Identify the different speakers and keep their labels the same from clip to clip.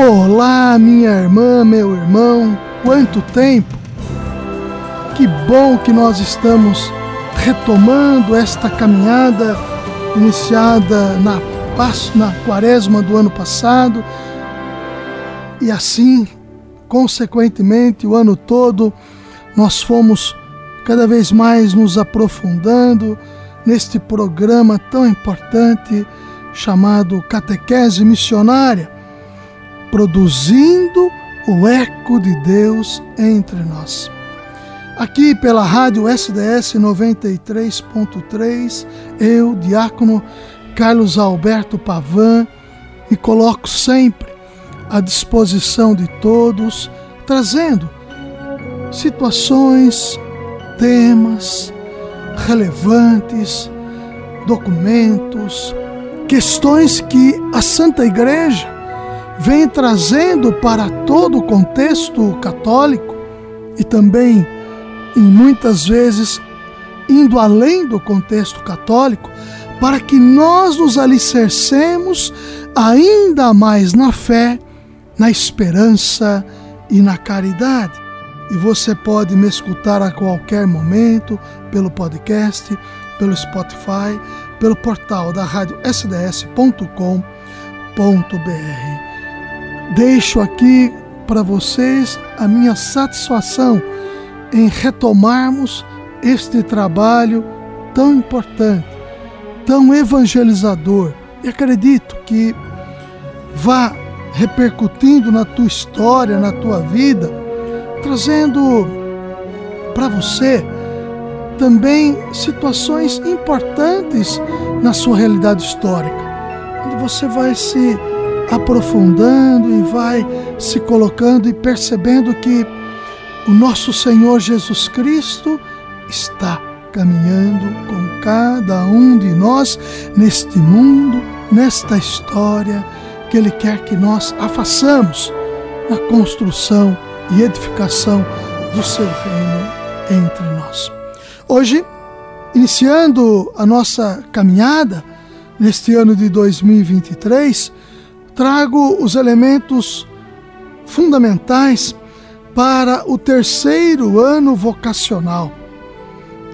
Speaker 1: Olá, minha irmã, meu irmão, quanto tempo! Que bom que nós estamos retomando esta caminhada iniciada na, na quaresma do ano passado e assim, consequentemente, o ano todo nós fomos cada vez mais nos aprofundando neste programa tão importante chamado Catequese Missionária produzindo o eco de Deus entre nós. Aqui pela rádio SDS 93.3, eu, diácono Carlos Alberto Pavan, me coloco sempre à disposição de todos, trazendo situações, temas relevantes, documentos, questões que a Santa Igreja vem trazendo para todo o contexto católico e também, e muitas vezes, indo além do contexto católico, para que nós nos alicercemos ainda mais na fé, na esperança e na caridade. E você pode me escutar a qualquer momento pelo podcast, pelo Spotify, pelo portal da rádio sds.com.br deixo aqui para vocês a minha satisfação em retomarmos este trabalho tão importante, tão evangelizador. E acredito que vá repercutindo na tua história, na tua vida, trazendo para você também situações importantes na sua realidade histórica, onde você vai se aprofundando e vai se colocando e percebendo que o nosso Senhor Jesus Cristo está caminhando com cada um de nós neste mundo, nesta história que Ele quer que nós a façamos na construção e edificação do seu reino entre nós. Hoje, iniciando a nossa caminhada neste ano de 2023, trago os elementos fundamentais para o terceiro ano vocacional,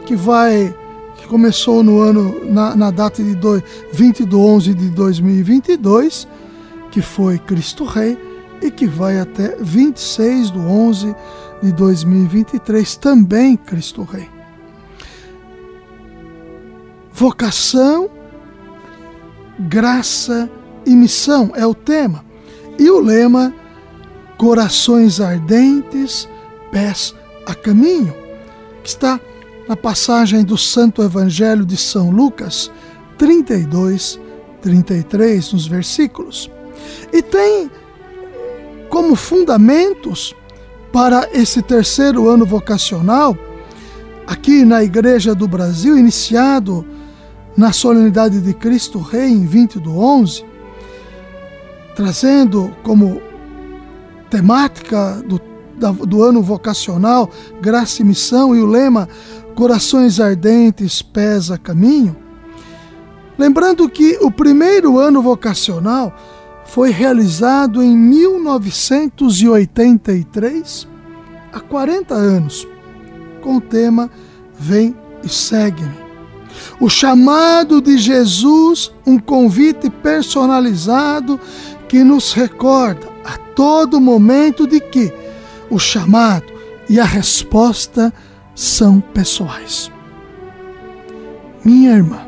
Speaker 1: que vai que começou no ano na, na data de do, 20 de 11 de 2022, que foi Cristo Rei, e que vai até 26 de 11 de 2023, também Cristo Rei. Vocação, graça e e missão é o tema. E o lema: Corações ardentes, pés a caminho, que está na passagem do Santo Evangelho de São Lucas 32, 33, nos versículos. E tem como fundamentos para esse terceiro ano vocacional, aqui na Igreja do Brasil, iniciado na solenidade de Cristo Rei em 20 do 11, trazendo como temática do, da, do ano vocacional Graça e Missão e o lema Corações Ardentes, Pés a Caminho. Lembrando que o primeiro ano vocacional foi realizado em 1983, há 40 anos, com o tema Vem e Segue-me. O chamado de Jesus, um convite personalizado que nos recorda a todo momento de que o chamado e a resposta são pessoais. Minha irmã,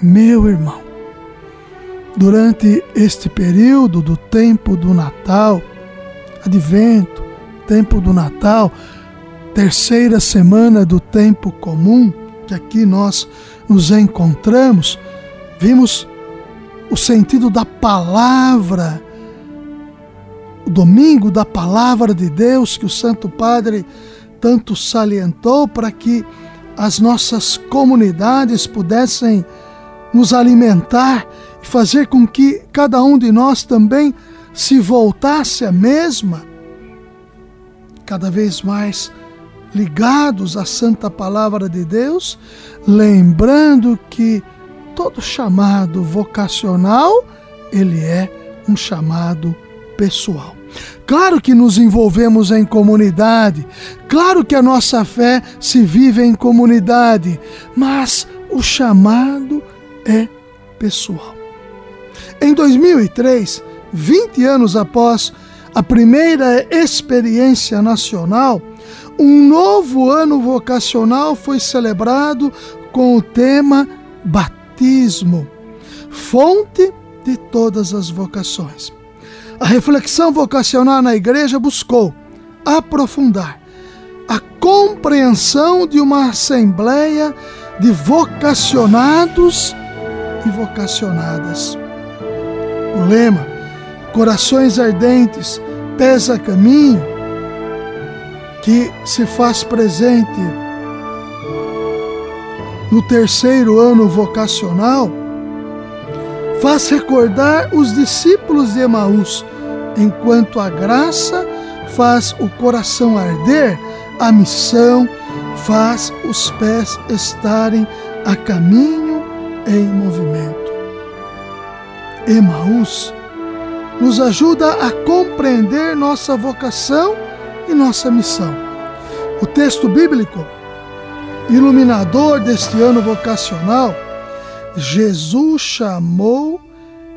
Speaker 1: meu irmão, durante este período do tempo do Natal, advento, tempo do Natal, terceira semana do tempo comum, que aqui nós nos encontramos, vimos o sentido da palavra o domingo da palavra de Deus que o Santo Padre tanto salientou para que as nossas comunidades pudessem nos alimentar e fazer com que cada um de nós também se voltasse à mesma, cada vez mais ligados à santa palavra de Deus, lembrando que todo chamado vocacional, ele é um chamado pessoal. Claro que nos envolvemos em comunidade, claro que a nossa fé se vive em comunidade, mas o chamado é pessoal. Em 2003, 20 anos após a primeira experiência nacional, um novo ano vocacional foi celebrado com o tema Batismo, fonte de todas as vocações. A reflexão vocacional na igreja buscou aprofundar a compreensão de uma assembleia de vocacionados e vocacionadas. O lema Corações ardentes, pés a caminho, que se faz presente no terceiro ano vocacional, faz recordar os discípulos de Emaús, enquanto a graça faz o coração arder, a missão faz os pés estarem a caminho em movimento. Emaús nos ajuda a compreender nossa vocação e nossa missão. O texto bíblico iluminador deste ano vocacional Jesus chamou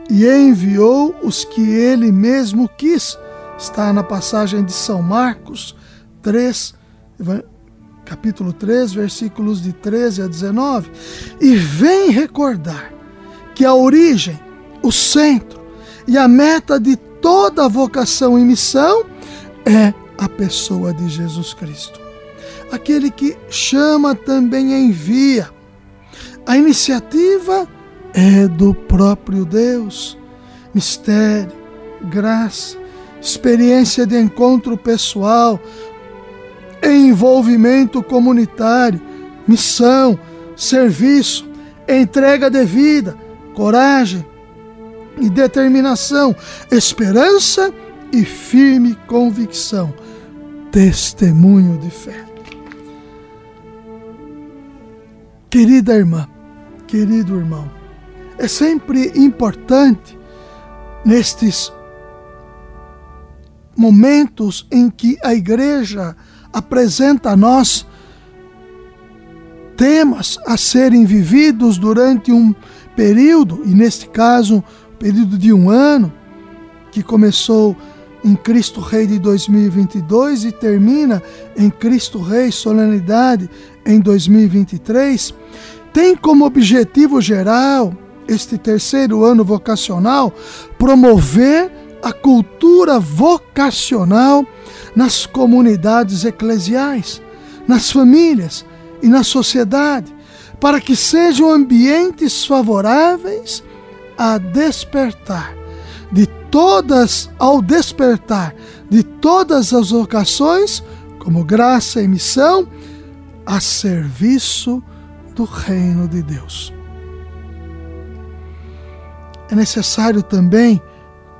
Speaker 1: e enviou os que ele mesmo quis. Está na passagem de São Marcos 3, capítulo 3, versículos de 13 a 19. E vem recordar que a origem, o centro e a meta de toda vocação e missão é a pessoa de Jesus Cristo. Aquele que chama também envia a iniciativa é do próprio Deus. Mistério, graça, experiência de encontro pessoal, envolvimento comunitário, missão, serviço, entrega de vida, coragem e determinação, esperança e firme convicção, testemunho de fé. Querida irmã, querido irmão, é sempre importante nestes momentos em que a igreja apresenta a nós temas a serem vividos durante um período, e neste caso, período de um ano, que começou em Cristo Rei de 2022 e termina em Cristo Rei Solenidade em 2023 tem como objetivo geral, este terceiro ano vocacional, promover a cultura vocacional nas comunidades eclesiais, nas famílias e na sociedade, para que sejam ambientes favoráveis a despertar de todas ao despertar de todas as vocações como graça e missão a serviço do reino de Deus. É necessário também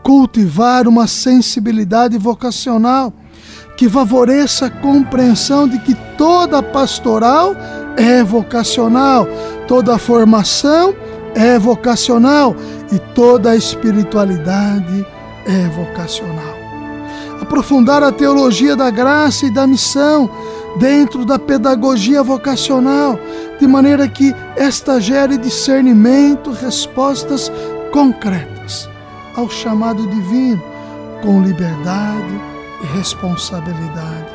Speaker 1: cultivar uma sensibilidade vocacional que favoreça a compreensão de que toda pastoral é vocacional, toda formação é vocacional e toda espiritualidade é vocacional. Aprofundar a teologia da graça e da missão dentro da pedagogia vocacional, de maneira que esta gere discernimento, respostas concretas ao chamado divino, com liberdade e responsabilidade.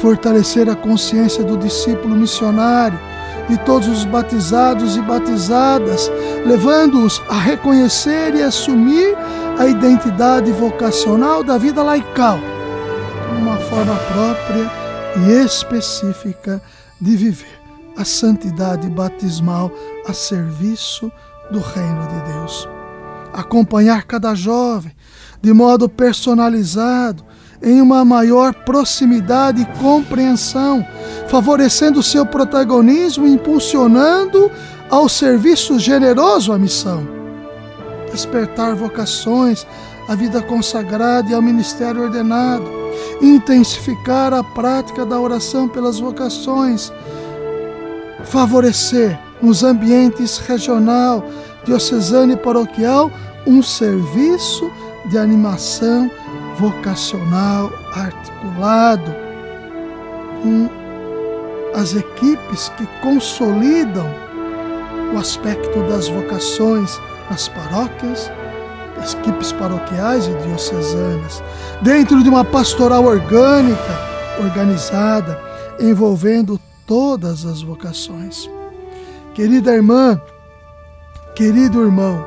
Speaker 1: Fortalecer a consciência do discípulo missionário, de todos os batizados e batizadas, levando-os a reconhecer e assumir a identidade vocacional da vida laical, como uma forma própria e específica de viver a santidade batismal a serviço do reino de Deus. Acompanhar cada jovem, de modo personalizado, em uma maior proximidade e compreensão, favorecendo seu protagonismo e impulsionando ao serviço generoso à missão. Despertar vocações à vida consagrada e ao ministério ordenado, intensificar a prática da oração pelas vocações, favorecer nos ambientes regional, diocesano e paroquial um serviço de animação vocacional articulado com as equipes que consolidam o aspecto das vocações nas paróquias, equipes paroquiais e diocesanas, dentro de uma pastoral orgânica, organizada, envolvendo todas as vocações. Querida irmã, querido irmão,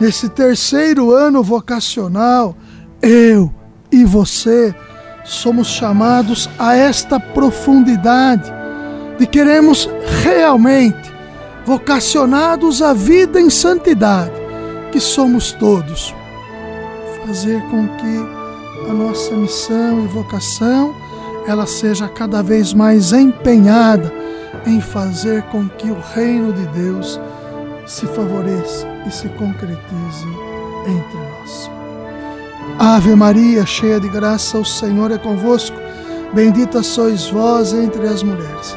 Speaker 1: nesse terceiro ano vocacional, eu e você somos chamados a esta profundidade de queremos realmente vocacionados à vida em santidade, que somos todos. Fazer com que a nossa missão e vocação ela seja cada vez mais empenhada em fazer com que o reino de Deus se favoreça e se concretize entre nós. Ave Maria, cheia de graça, o Senhor é convosco. Bendita sois vós entre as mulheres.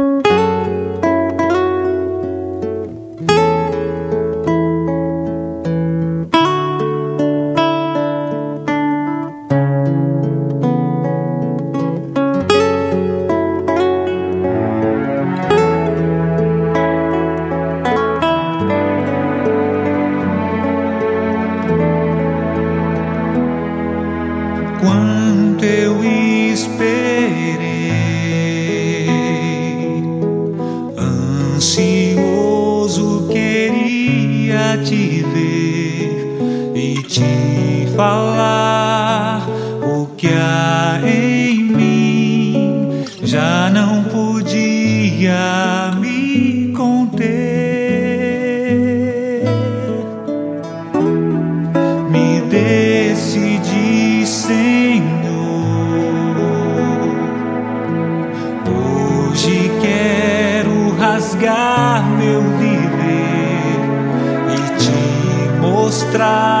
Speaker 2: não podia me conter. Me decidi, Senhor. Hoje quero rasgar meu viver e te mostrar.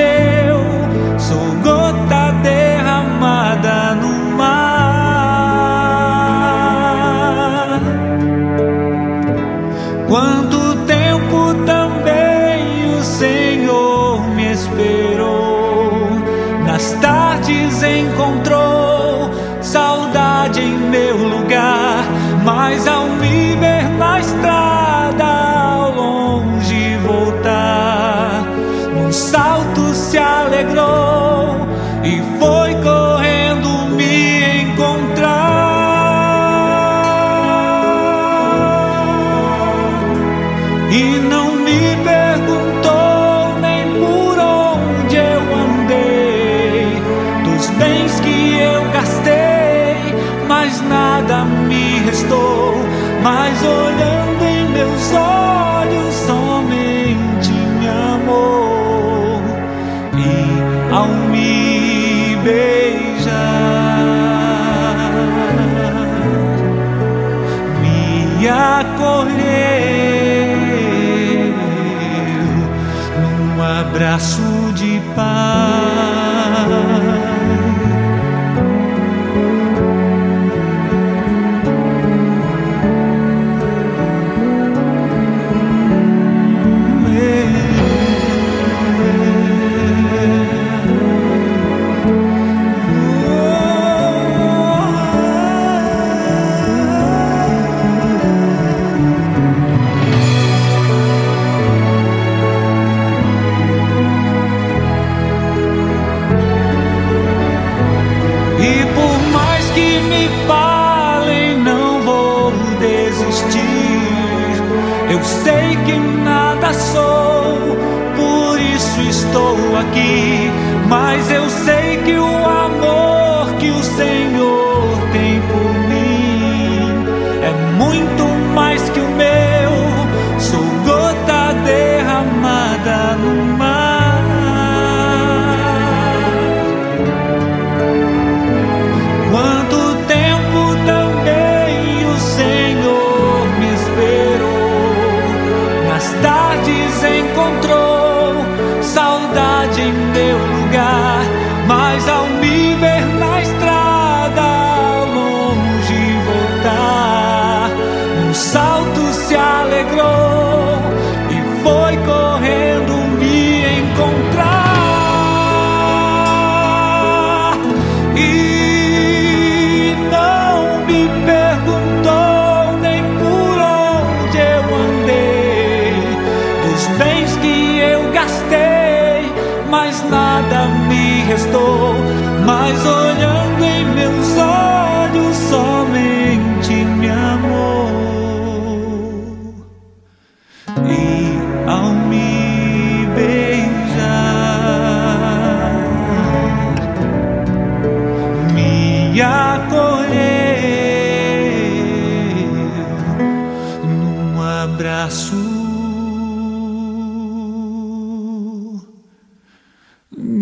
Speaker 2: Quanto tempo também o Senhor me esperou, nas tardes encontrou saudade em meu lugar, mas ao me nada me restou, mas olhando em meus olhos somente me amou e ao me beijar me acolheu num abraço de paz. estou aqui, mas eu sei que o amor. mas nada me restou. Mas olhando em meu